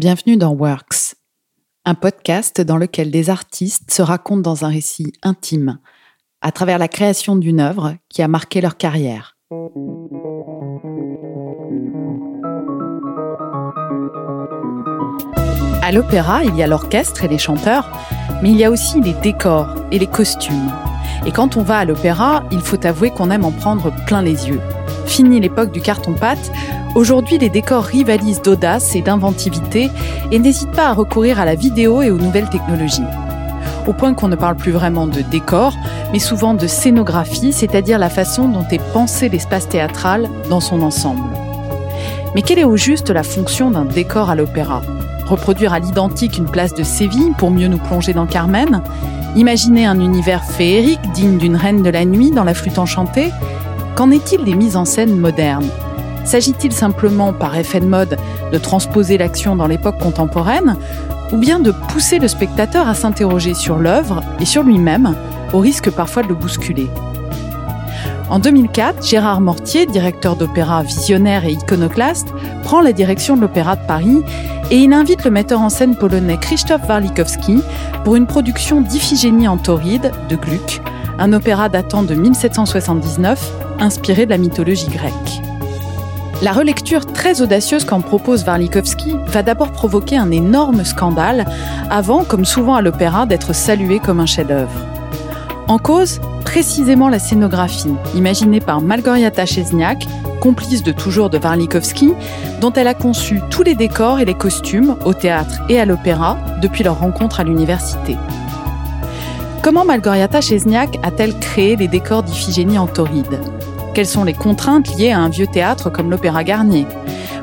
Bienvenue dans Works, un podcast dans lequel des artistes se racontent dans un récit intime, à travers la création d'une œuvre qui a marqué leur carrière. À l'opéra, il y a l'orchestre et les chanteurs, mais il y a aussi les décors et les costumes. Et quand on va à l'opéra, il faut avouer qu'on aime en prendre plein les yeux. Fini l'époque du carton-pâte, aujourd'hui les décors rivalisent d'audace et d'inventivité et n'hésitent pas à recourir à la vidéo et aux nouvelles technologies. Au point qu'on ne parle plus vraiment de décor, mais souvent de scénographie, c'est-à-dire la façon dont est pensé l'espace théâtral dans son ensemble. Mais quelle est au juste la fonction d'un décor à l'opéra? Reproduire à l'identique une place de Séville pour mieux nous plonger dans Carmen? Imaginer un univers féerique digne d'une reine de la nuit dans la flûte enchantée? Qu'en est-il des mises en scène modernes? S'agit-il simplement, par effet de mode, de transposer l'action dans l'époque contemporaine, ou bien de pousser le spectateur à s'interroger sur l'œuvre et sur lui-même, au risque parfois de le bousculer? En 2004, Gérard Mortier, directeur d'opéra visionnaire et iconoclaste, prend la direction de l'Opéra de Paris et il invite le metteur en scène polonais Krzysztof Warlikowski pour une production d'Iphigénie en tauride de Gluck, un opéra datant de 1779 inspiré de la mythologie grecque. La relecture très audacieuse qu'en propose Warlikowski va d'abord provoquer un énorme scandale avant, comme souvent à l'opéra, d'être salué comme un chef-d'œuvre. En cause, précisément la scénographie, imaginée par Malgoriata Chesniak, complice de toujours de Warlikowski, dont elle a conçu tous les décors et les costumes au théâtre et à l'opéra depuis leur rencontre à l'université. Comment Malgoriata Chesniak a-t-elle créé les décors d'Iphigénie en tauride? Quelles sont les contraintes liées à un vieux théâtre comme l'Opéra Garnier?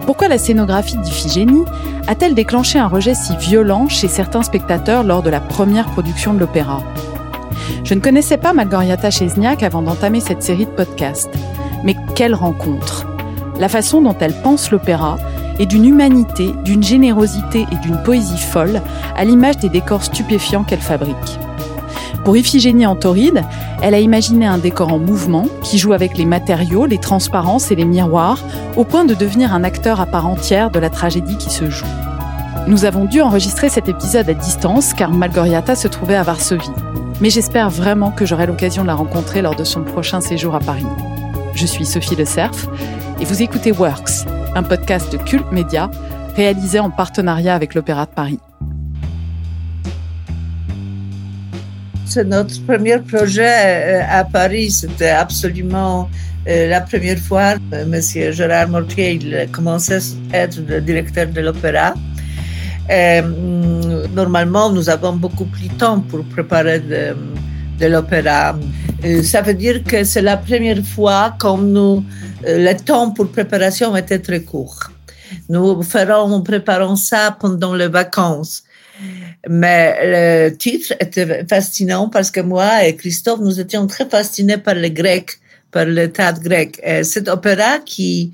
Pourquoi la scénographie d'Iphigénie a-t-elle déclenché un rejet si violent chez certains spectateurs lors de la première production de l'opéra? Je ne connaissais pas Malgoriata Chesniak avant d'entamer cette série de podcasts. Mais quelle rencontre La façon dont elle pense l'opéra est d'une humanité, d'une générosité et d'une poésie folle, à l'image des décors stupéfiants qu'elle fabrique. Pour Iphigénie en tauride, elle a imaginé un décor en mouvement qui joue avec les matériaux, les transparences et les miroirs, au point de devenir un acteur à part entière de la tragédie qui se joue. Nous avons dû enregistrer cet épisode à distance car Malgoriata se trouvait à Varsovie. Mais j'espère vraiment que j'aurai l'occasion de la rencontrer lors de son prochain séjour à Paris. Je suis Sophie Le Cerf et vous écoutez Works, un podcast de Cult Média réalisé en partenariat avec l'Opéra de Paris. Notre premier projet euh, à Paris. C'était absolument euh, la première fois. Euh, Monsieur Gérard Mortier, il commençait à être le directeur de l'opéra. normalement, nous avons beaucoup plus de temps pour préparer de, l'opéra. Ça veut dire que c'est la première fois que nous, le temps pour préparation était très court. Nous ferons, nous préparons ça pendant les vacances. Mais le titre était fascinant parce que moi et Christophe, nous étions très fascinés par le grec, par le théâtre grec. Et cet opéra qui,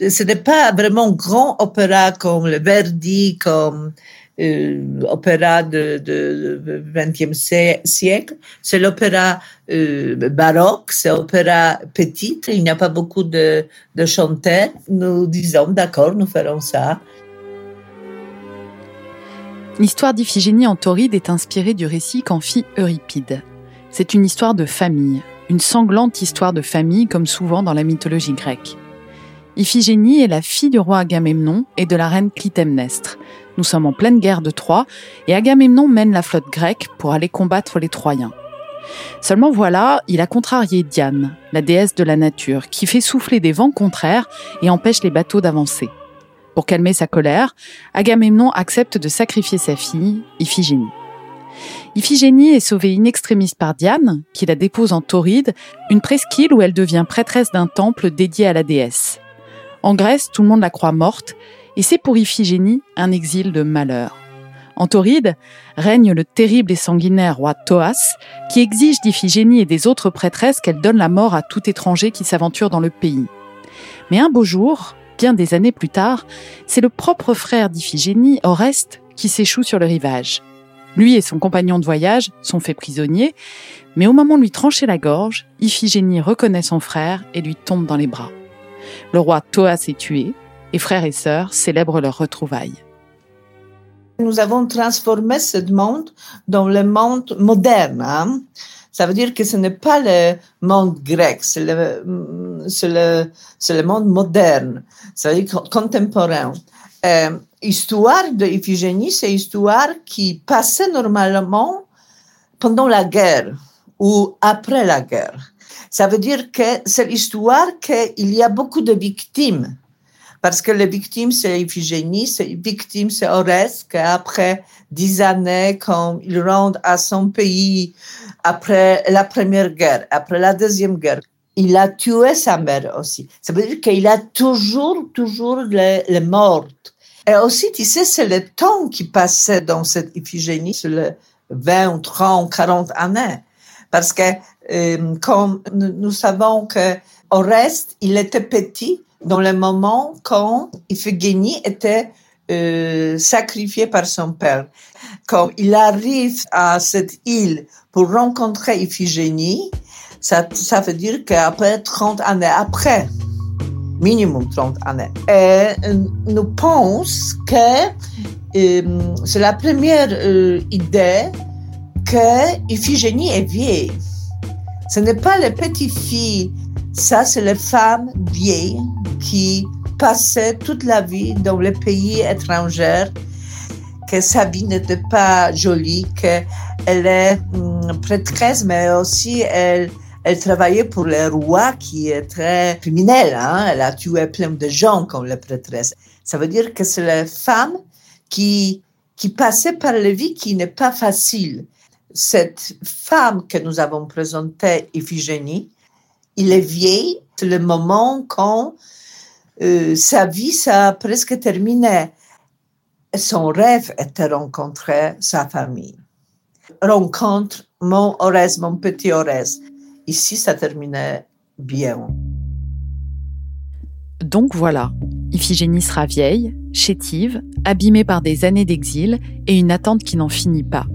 ce n'est pas vraiment grand opéra comme le Verdi, comme euh, opéra de, de, 20e siècle. C'est l'opéra euh, baroque, c'est l'opéra petit. Il n'y a pas beaucoup de, de chanteurs. Nous disons, d'accord, nous ferons ça. L'histoire d'Iphigénie en Tauride est inspirée du récit qu'en fit Euripide. C'est une histoire de famille, une sanglante histoire de famille comme souvent dans la mythologie grecque. Iphigénie est la fille du roi Agamemnon et de la reine Clytemnestre. Nous sommes en pleine guerre de Troie et Agamemnon mène la flotte grecque pour aller combattre les Troyens. Seulement voilà, il a contrarié Diane, la déesse de la nature, qui fait souffler des vents contraires et empêche les bateaux d'avancer. Pour calmer sa colère, Agamemnon accepte de sacrifier sa fille, Iphigénie. Iphigénie est sauvée in extremis par Diane, qui la dépose en Tauride, une presqu'île où elle devient prêtresse d'un temple dédié à la déesse. En Grèce, tout le monde la croit morte, et c'est pour Iphigénie un exil de malheur. En Tauride règne le terrible et sanguinaire roi Thoas, qui exige d'Iphigénie et des autres prêtresses qu'elle donne la mort à tout étranger qui s'aventure dans le pays. Mais un beau jour, bien des années plus tard, c'est le propre frère d'Iphigénie, Oreste, qui s'échoue sur le rivage. Lui et son compagnon de voyage sont faits prisonniers, mais au moment de lui trancher la gorge, Iphigénie reconnaît son frère et lui tombe dans les bras. Le roi Thoas est tué, et frères et sœurs célèbrent leur retrouvailles. Nous avons transformé ce monde dans le monde moderne. Hein. Ça veut dire que ce n'est pas le monde grec, c'est le, monde moderne, ça veut dire contemporain. Euh, histoire de Iphigénie, c'est histoire qui passait normalement pendant la guerre ou après la guerre. Ça veut dire que c'est l'histoire qu'il y a beaucoup de victimes. Parce que les victimes, c'est Iphigénie, c'est victime, c'est Oreste, qu'après dix années, quand il rentre à son pays, après la première guerre, après la deuxième guerre, il a tué sa mère aussi. Ça veut dire qu'il a toujours, toujours les, les morts. Et aussi, tu sais, c'est le temps qui passait dans cette Iphigénie, c'est le 20, 30, 40 années. Parce que, euh, comme nous, savons que Oreste, il était petit dans le moment quand Iphigénie était euh, sacrifié par son père. Quand il arrive à cette île pour rencontrer Iphigénie, ça, ça veut dire qu'après 30 années après, minimum 30 années, et nous pensons que euh, c'est la première euh, idée que Iphigénie est vieille. Ce n'est pas les petites filles, ça c'est les femmes vieilles qui passaient toute la vie dans les pays étrangers, que sa vie n'était pas jolie, qu'elle est hum, prêtresse, mais aussi elle, elle travaillait pour le roi qui est très criminel. Hein? Elle a tué plein de gens comme la prêtresse. Ça veut dire que c'est la femme qui, qui passait par la vie qui n'est pas facile cette femme que nous avons présentée, Iphigénie, il est vieille, c'est le moment quand euh, sa vie ça presque terminé. Son rêve était de rencontrer sa famille. Rencontre mon Orès, mon petit Orès. Ici, ça terminait bien. Donc voilà, Iphigénie sera vieille, chétive, abîmée par des années d'exil et une attente qui n'en finit pas.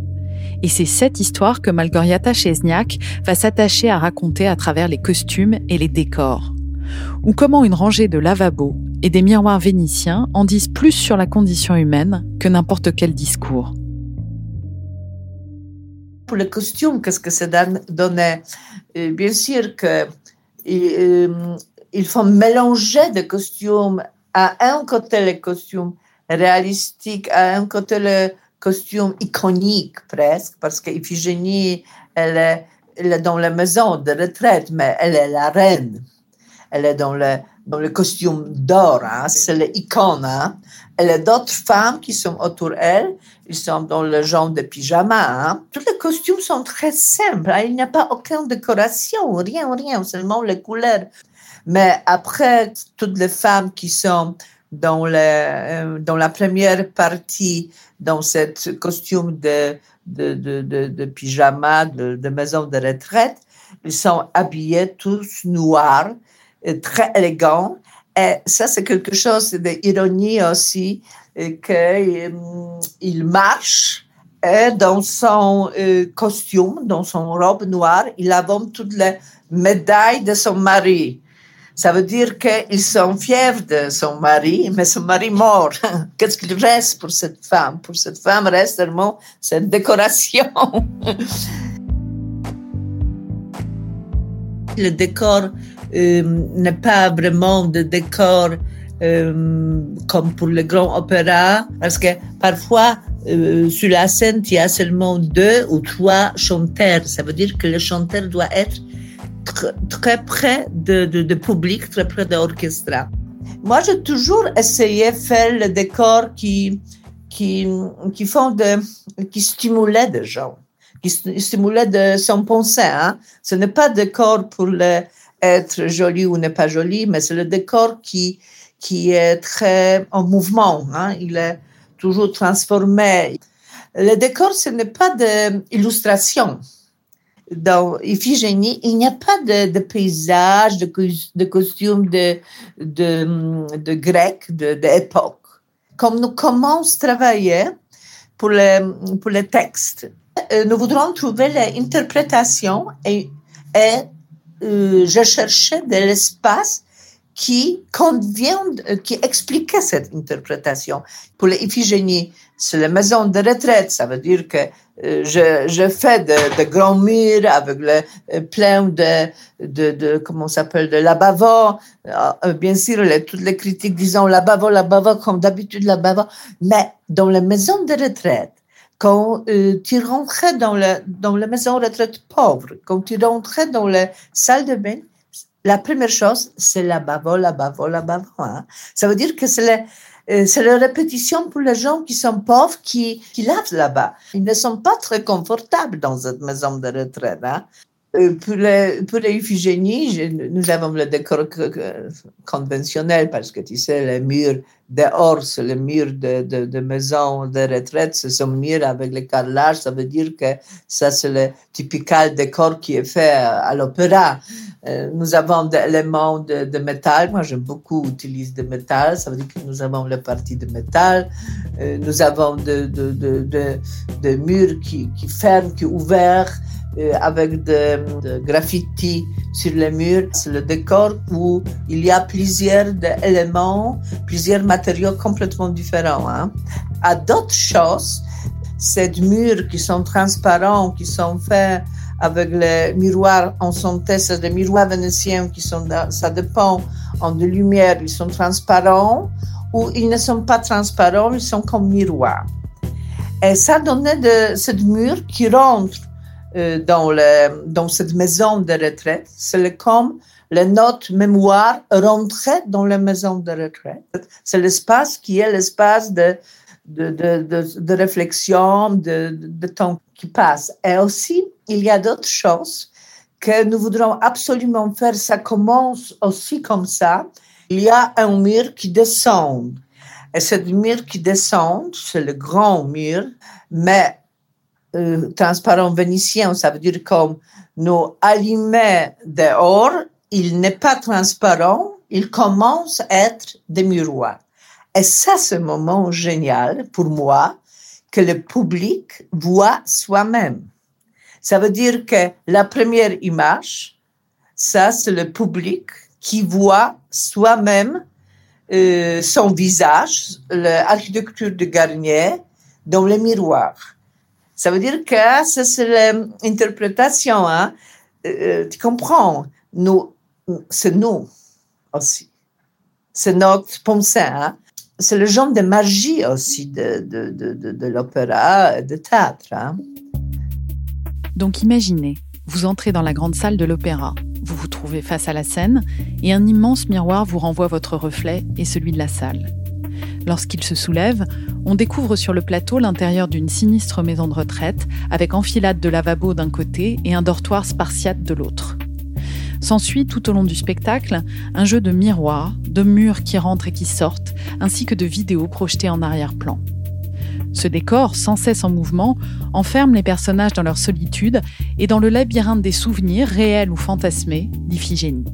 Et c'est cette histoire que Malgoriata Chesniak va s'attacher à raconter à travers les costumes et les décors. Ou comment une rangée de lavabos et des miroirs vénitiens en disent plus sur la condition humaine que n'importe quel discours. Pour les costumes, qu'est-ce que ça donnait? Euh, Bien sûr que euh, faut mélanger des costumes à un côté les costumes réalistiques, à un côté les costume iconique presque, parce qu'Iphigénie, elle elle est dans la maison de retraite, mais elle est la reine. Elle est dans le, dans le costume d'or, hein, c'est l'icône. Hein. Elle a d'autres femmes qui sont autour d'elle, ils sont dans le genre de pyjama. Hein. Tous les costumes sont très simples, il n'y a pas aucune décoration, rien, rien, seulement les couleurs. Mais après, toutes les femmes qui sont dans, le, euh, dans la première partie, dans ce costume de, de, de, de, pyjama, de, maison de retraite. Ils sont habillés tous noirs, très élégants. Et ça, c'est quelque chose d'ironie aussi, euh, qu'il marche et dans son costume, dans son robe noire, il a toutes les médailles de son mari. Ça veut dire qu'ils sont fiers de son mari, mais son mari mort. Qu'est-ce qu'il reste pour cette femme? Pour cette femme reste seulement cette décoration. Le décor euh, n'est pas vraiment de décor euh, comme pour le grand opéra, parce que parfois, euh, sur la scène, il y a seulement deux ou trois chanteurs. Ça veut dire que le chanteur doit être très près de, de, public, très près de l'orchestre. Moi, j'ai toujours essayé de faire le décor qui, qui, qui font de, qui stimulait des gens, qui stimulait de son pensée. Hein. Ce n'est pas décor pour le, être joli ou ne pas joli, mais c'est le décor qui, qui est très en mouvement. Hein. Il est toujours transformé. Le décor, ce n'est pas d'illustration dans Iphigénie, il n'y a pas de, de paysage, de, de costumes de, de, de grec, d'époque. Comme nous commençons à travailler pour les, pour les textes, euh, nous voudrons trouver l'interprétation et, et euh, je cherchais de l'espace qui convient, qui expliquait cette interprétation. Pour les Iphigénies, c'est la maison de retraite. Ça veut dire que euh, je, je fais de, de, grands murs avec le, euh, plein de, de, de comment s'appelle, de lavabo. Euh, bien sûr, les, toutes les critiques disant lavabo, lavabo, comme d'habitude lavabo. Mais dans la maison de retraite, quand tu rentrais dans la, dans la maison retraite pauvre, quand tu rentrais dans la salle de bain, la première chose, c'est la bavo, la bavo, la bavo. Hein. Ça veut dire que c'est la, euh, c'est la répétition pour les gens qui sont pauvres, qui, qui lavent là-bas. Ils ne sont pas très confortables dans cette maison de retraite. Hein. Euh, pour, les, pour les nous avons le décor conventionnel parce que tu sais, les murs dehors, c'est le mur de, de, de, maison de retraite, c'est ce mur avec le carrelage, ça veut dire que ça, c'est le typical décor qui est fait à l'opéra. Euh, nous avons des éléments de, de métal. Moi, j'aime beaucoup utiliser de métal. Ça veut dire que nous avons la partie de métal. Euh, nous avons de, de, de, de, murs qui, qui ferment, qui ouverts. Euh, avec de, de graffiti sur les murs. C'est le décor où il y a plusieurs éléments, plusieurs matériaux complètement différents. Hein. À d'autres choses, ces murs qui sont transparents, qui sont faits avec les miroirs en synthèse, des miroirs vénitiens qui sont, ça dépend, en de lumière, ils sont transparents ou ils ne sont pas transparents, ils sont comme miroirs. Et ça donnait de, ce mur qui rentre euh, dans, le, dans cette maison de retraite. C'est comme les notes mémoire rentraient dans la maison de retraite. C'est l'espace qui est l'espace de, de, de, de, réflexion, de, de, temps qui passe. Et aussi, il y a d'autres choses que nous voudrons absolument faire. Ça commence aussi comme ça. Il y a un mur qui descend. Et ce mur qui descend, c'est le grand mur, mais euh, transparent vénitien, ça veut dire comme nous allumés dehors, il n'est pas transparent, il commence à être des miroirs. Et ça, c'est un moment génial pour moi que le public voit soi-même. Ça veut dire que la première image, ça, c'est le public qui voit soi-même euh, son visage, l'architecture de Garnier, dans le miroir. Ça veut dire que c'est l'interprétation. Hein? Euh, tu comprends? Nous, c'est nous aussi. C'est notre pensée. Hein? C'est le genre de magie aussi de, de, de, de l'opéra, de théâtre. Hein? Donc imaginez, vous entrez dans la grande salle de l'opéra, vous vous trouvez face à la scène et un immense miroir vous renvoie votre reflet et celui de la salle. Lorsqu'il se soulève, on découvre sur le plateau l'intérieur d'une sinistre maison de retraite, avec enfilade de lavabo d'un côté et un dortoir spartiate de l'autre. S'ensuit tout au long du spectacle un jeu de miroirs, de murs qui rentrent et qui sortent, ainsi que de vidéos projetées en arrière-plan. Ce décor, sans cesse en mouvement, enferme les personnages dans leur solitude et dans le labyrinthe des souvenirs réels ou fantasmés d'Iphigénie.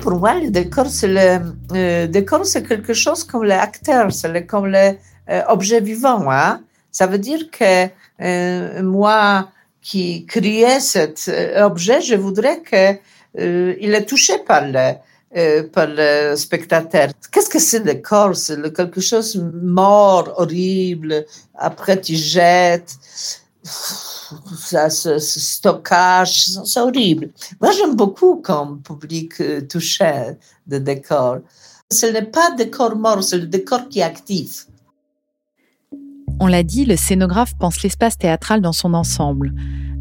Pour moi, le décor, c'est le euh, quelque chose comme l'acteur, c'est comme l'objet euh, vivant. Hein? Ça veut dire que euh, moi, qui créais cet euh, objet, je voudrais que euh, est touché par le euh, par le spectateur. Qu'est-ce que c'est le corps? C'est quelque chose mort, horrible. Après, tu jettes ça, ce, stockage, c'est horrible. Moi, j'aime beaucoup quand le public euh, touché de décor. Ce n'est pas le décor mort, c'est le décor qui est actif. On l'a dit, le scénographe pense l'espace théâtral dans son ensemble.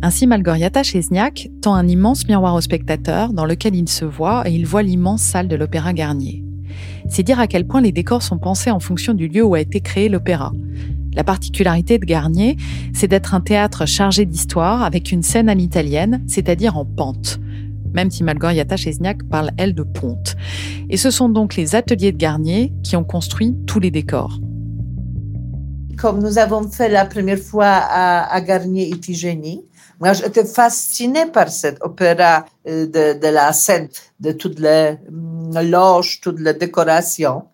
Ainsi, Malgoriata Chesniak tend un immense miroir au spectateur dans lequel il se voit et il voit l'immense salle de l'Opéra Garnier. C'est dire à quel point les décors sont pensés en fonction du lieu où a été créé l'opéra. La particularité de Garnier, c'est d'être un théâtre chargé d'histoire avec une scène à l'italienne, c'est-à-dire en pente. Même si Malgoriata Chesniak parle, elle, de ponte. Et ce sont donc les ateliers de Garnier qui ont construit tous les décors. Comme nous avons fait la première fois à, à Garnier Iphigénie, moi, j'étais fascinée par cet opéra euh, de, la scène, de toutes les mm, loges, toutes les décorations.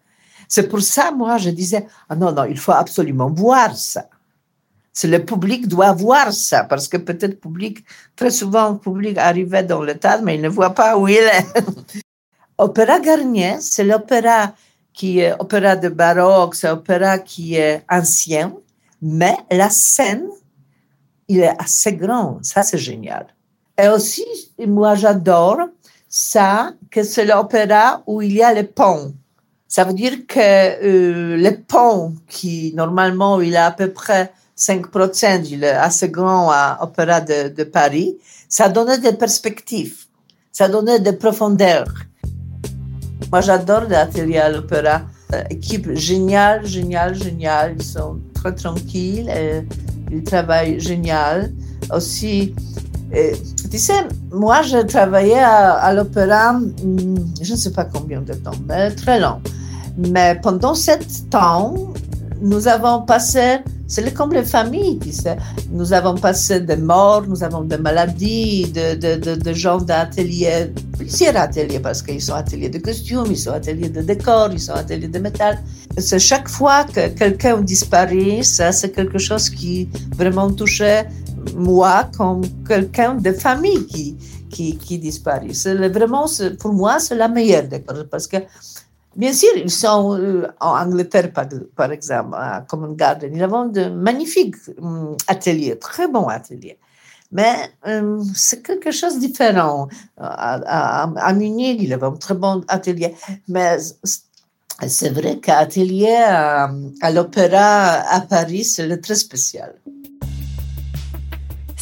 C'est pour ça, moi, je disais, ah non, non, il faut absolument voir ça. Le public doit voir ça, parce que peut-être public, très souvent, le public arrivait dans le tas, mais il ne voit pas où il est. Opéra Garnier, c'est l'opéra qui est opéra de baroque, c'est opéra qui est ancien, mais la scène, il est assez grand. Ça, c'est génial. Et aussi, moi, j'adore ça, que c'est l'opéra où il y a les ponts. Ça veut dire que euh, le pont, qui normalement, il a à peu près 5%, il est assez grand à l'opéra de, de Paris, ça donnait des perspectives, ça donnait des profondeurs. Moi, j'adore l'atelier à l'opéra. Euh, équipe géniale, géniale, géniale. Ils sont très tranquilles, ils travaillent génial. Aussi, et, tu sais, moi, je travaillais à, à l'opéra, hmm, je ne sais pas combien de temps, mais très long. Mais pendant sept temps, nous avons passé c'est comme les familles. Nous avons passé des morts, nous avons des maladies, de, de, de, gens d'ateliers, plusieurs ateliers, parce qu'ils sont ateliers de costumes, ils sont ateliers de décor, ils sont ateliers de métal. C'est chaque fois que quelqu'un disparaît, ça, c'est quelque chose qui vraiment touchait moi comme quelqu'un de famille qui, qui, qui disparaît. C'est vraiment, pour moi, c'est la meilleure décoration, parce que Bien sûr, ils sont euh, en Angleterre, par, exemple, à Common Garden. Ils ont de magnifiques hum, ateliers, très bons ateliers. Mais euh, c'est quelque chose de différent. À, Munich, ils ont un très bon atelier. Mais c'est vrai qu'à atelier à, à l'opéra à Paris, c'est très spécial.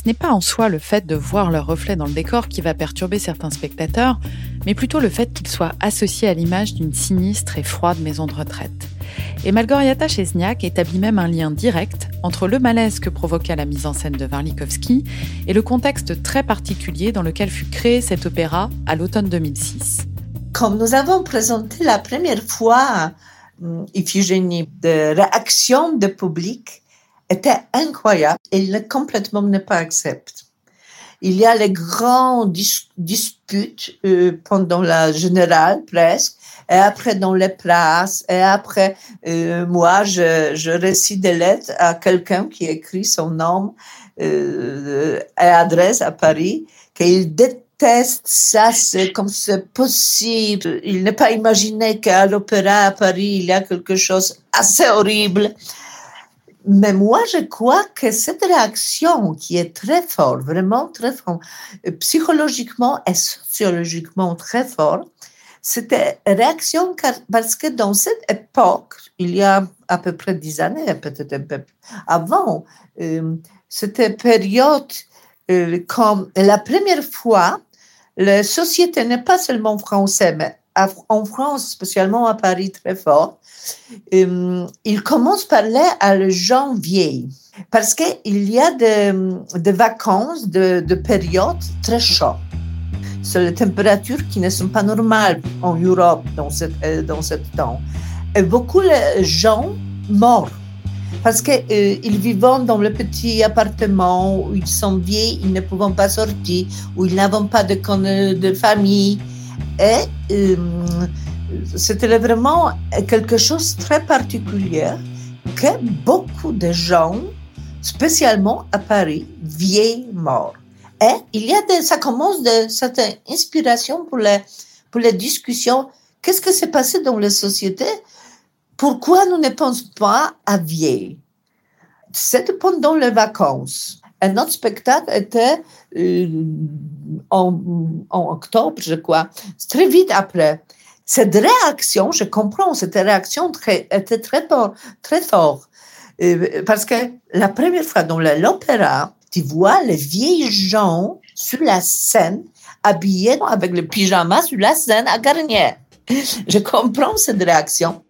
Ce n'est pas en soi le fait de voir leur reflet dans le décor qui va perturber certains spectateurs, mais plutôt le fait qu'ils soient associés à l'image d'une sinistre et froide maison de retraite. Et Malgoriata Chesniak établit même un lien direct entre le malaise que provoqua la mise en scène de Warlikowski et le contexte très particulier dans lequel fut créé cet opéra à l'automne 2006. Comme nous avons présenté la première fois hum, Iphigénie de réaction de public, était incroyable et il complètement ne pas accepte. Il y a les grandes disputes euh, pendant la générale presque, et après dans les places, et après euh, moi je, je récite des lettres à quelqu'un qui écrit son nom euh, et adresse à Paris, qu'il déteste ça, c'est comme c'est possible. Il n'est pas imaginé qu'à l'opéra à Paris il y a quelque chose assez horrible. Mais moi, je crois que cette réaction qui est très forte, vraiment très forte, euh, psychologiquement et sociologiquement très forte, c'était réaction parce que dans cette époque, il y a à peu près dix années, peut-être un peu avant, euh, c'était période euh, comme la première fois, la société n'est pas seulement française, mais en France, spécialement à Paris, très fort, euh, il commence par parler à vieilles. Parce qu'il y a des, vacances, de, de périodes très chaudes. C'est les températures qui ne sont pas normales en Europe dans, cette, euh, dans ce temps. Et beaucoup de gens morts parce qu'ils euh, vivent dans le petit appartement où ils sont vieux, ils ne peuvent pas sortir, où ils n'ont pas de famille. Et euh, c'était vraiment quelque chose de très particulier que beaucoup de gens, spécialement à Paris, vieillent morts. Et il y a ça commence de cette inspiration pour les, pour les discussions. Qu'est-ce qui s'est passé dans les sociétés? Pourquoi nous ne pensons pas à vieillir? C'était pendant les vacances. Un autre spectacle était euh, en, en, octobre, je crois, très vite après. Cette réaction, je comprends, cette réaction très, était très fort, très fort. Euh, parce que la première fois dans l'opéra, tu vois les vieilles gens sur la scène, habillés avec le pyjama sur la scène à Garnier. Je comprends cette réaction.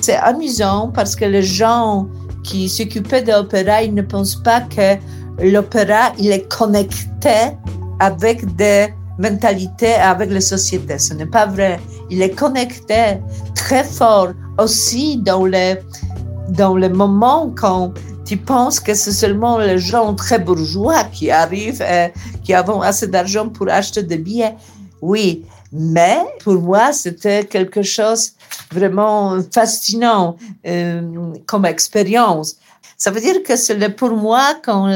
C'est amusant parce que les gens qui s'occupaient de l'opéra, ils ne pensent pas que l'opéra, il est connecté avec des mentalités, avec les sociétés. Ce n'est pas vrai. Il est connecté très fort aussi dans les, dans les moments quand tu penses que c'est seulement les gens très bourgeois qui arrivent et qui ont assez d'argent pour acheter des billets. Oui, mais pour moi, c'était quelque chose vraiment fascinant euh, comme expérience. Ça veut dire que c'est pour moi, quand,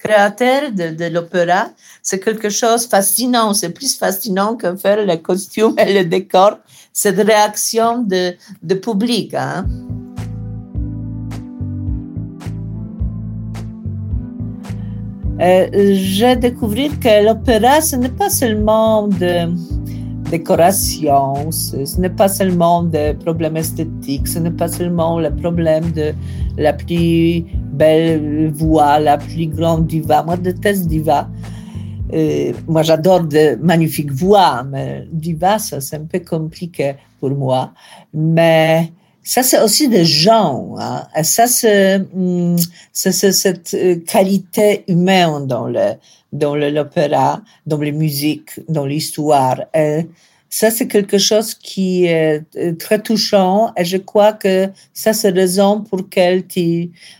créateur de, l'opéra, c'est quelque chose de fascinant. C'est plus fascinant que faire les costumes et le décor. Cette réaction de, de public. Hein. Euh, j'ai découvert que l'opéra, ce n'est pas seulement de décoration, ce n'est pas seulement des problèmes esthétiques, ce n'est pas seulement le problème de la plus belle voix, la plus grande diva. Moi, je déteste diva. Euh, moi, j'adore de magnifiques voix, mais diva, ça, c'est un peu compliqué pour moi. Mais ça, c'est aussi des gens. Hein. Ça, c'est, cette euh, qualité humaine dans le dans l'opéra, dans les musiques, dans l'histoire. Ça, c'est quelque chose qui est euh, très touchant. Et je crois que ça, c'est raison pour laquelle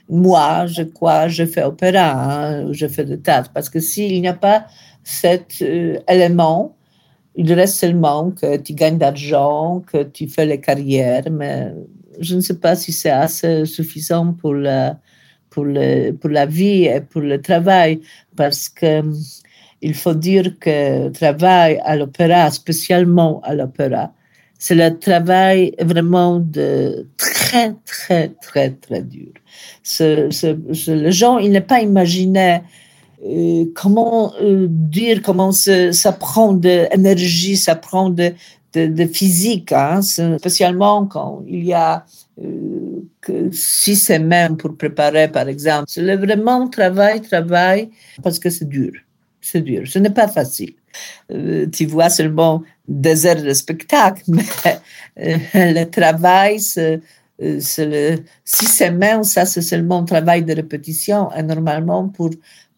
moi, je crois, je fais opéra, hein, je fais de théâtre. Parce que s'il n'y a pas cet euh, élément, il reste seulement que tu gagnes d'argent, que tu fais les carrières, mais je ne sais pas si c'est assez suffisant pour la, pour, le, pour la vie et pour le travail, parce que il faut dire que le travail à l'opéra, spécialement à l'opéra, c'est le travail vraiment de très, très, très, très dur. Ce, ce, le gens, il n'est pas imaginé euh, comment euh, dire, comment ça prend de l'énergie, ça prend de, de, physique, hein, spécialement quand il y a euh, que six semaines pour préparer, par exemple. C'est vraiment travail, travail, parce que c'est dur. C'est dur. Ce n'est pas facile. tu vois seulement des heures de spectacle, mais le travail, c'est le six semaines, ça c'est seulement un travail de répétition. Et normalement, pour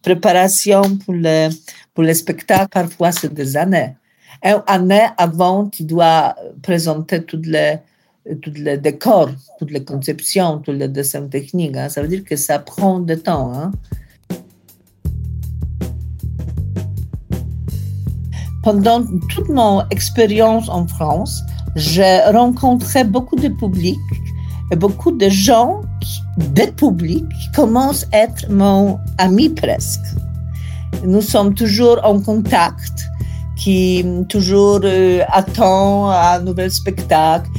préparation pour le, pour le spectacle, parfois c'est des années. Une année avant, tu dois présenter toutes les, tous les décors, toutes les conceptions, tous les dessins techniques. Hein. Ça veut dire que ça prend du temps. Hein. Pendant toute mon expérience en France, j'ai rencontré beaucoup de publics et beaucoup de gens des publics qui commencent à être mon ami presque. Nous sommes toujours en contact, qui toujours euh, attend un nouvel spectacle,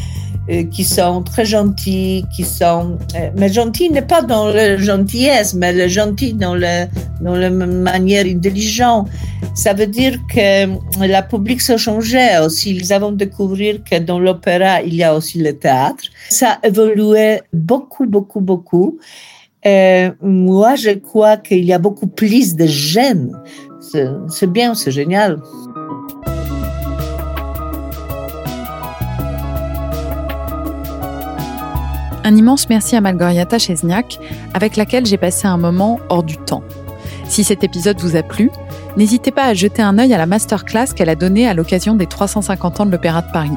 euh, qui sont très gentils, qui sont... Euh, mais gentils n'est pas dans la gentillesse, mais le gentil dans, dans la manière intelligente. Ça veut dire que la public s'est changé aussi. Ils avons découvert que dans l'opéra, il y a aussi le théâtre. Ça a évolué beaucoup, beaucoup, beaucoup. Et moi, je crois qu'il y a beaucoup plus de jeunes. C'est bien, c'est génial. Un immense merci à Malgoriata Chesniak, avec laquelle j'ai passé un moment hors du temps. Si cet épisode vous a plu, n'hésitez pas à jeter un œil à la masterclass qu'elle a donnée à l'occasion des 350 ans de l'Opéra de Paris.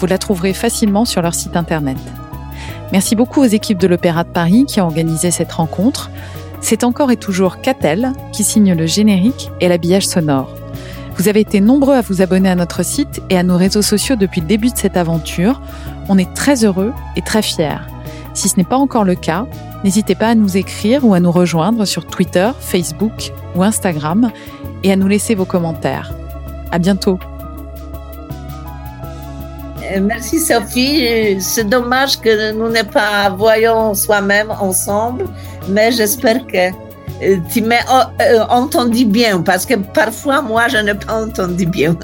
Vous la trouverez facilement sur leur site internet. Merci beaucoup aux équipes de l'Opéra de Paris qui ont organisé cette rencontre. C'est encore et toujours Catel qui signe le générique et l'habillage sonore. Vous avez été nombreux à vous abonner à notre site et à nos réseaux sociaux depuis le début de cette aventure. On est très heureux et très fiers. Si ce n'est pas encore le cas, n'hésitez pas à nous écrire ou à nous rejoindre sur Twitter, Facebook ou Instagram et à nous laisser vos commentaires. À bientôt. Euh, merci Sophie. C'est dommage que nous ne pas voyons soi-même ensemble, mais j'espère que euh, tu m'as euh, entendu bien parce que parfois moi je n'ai pas entendu bien.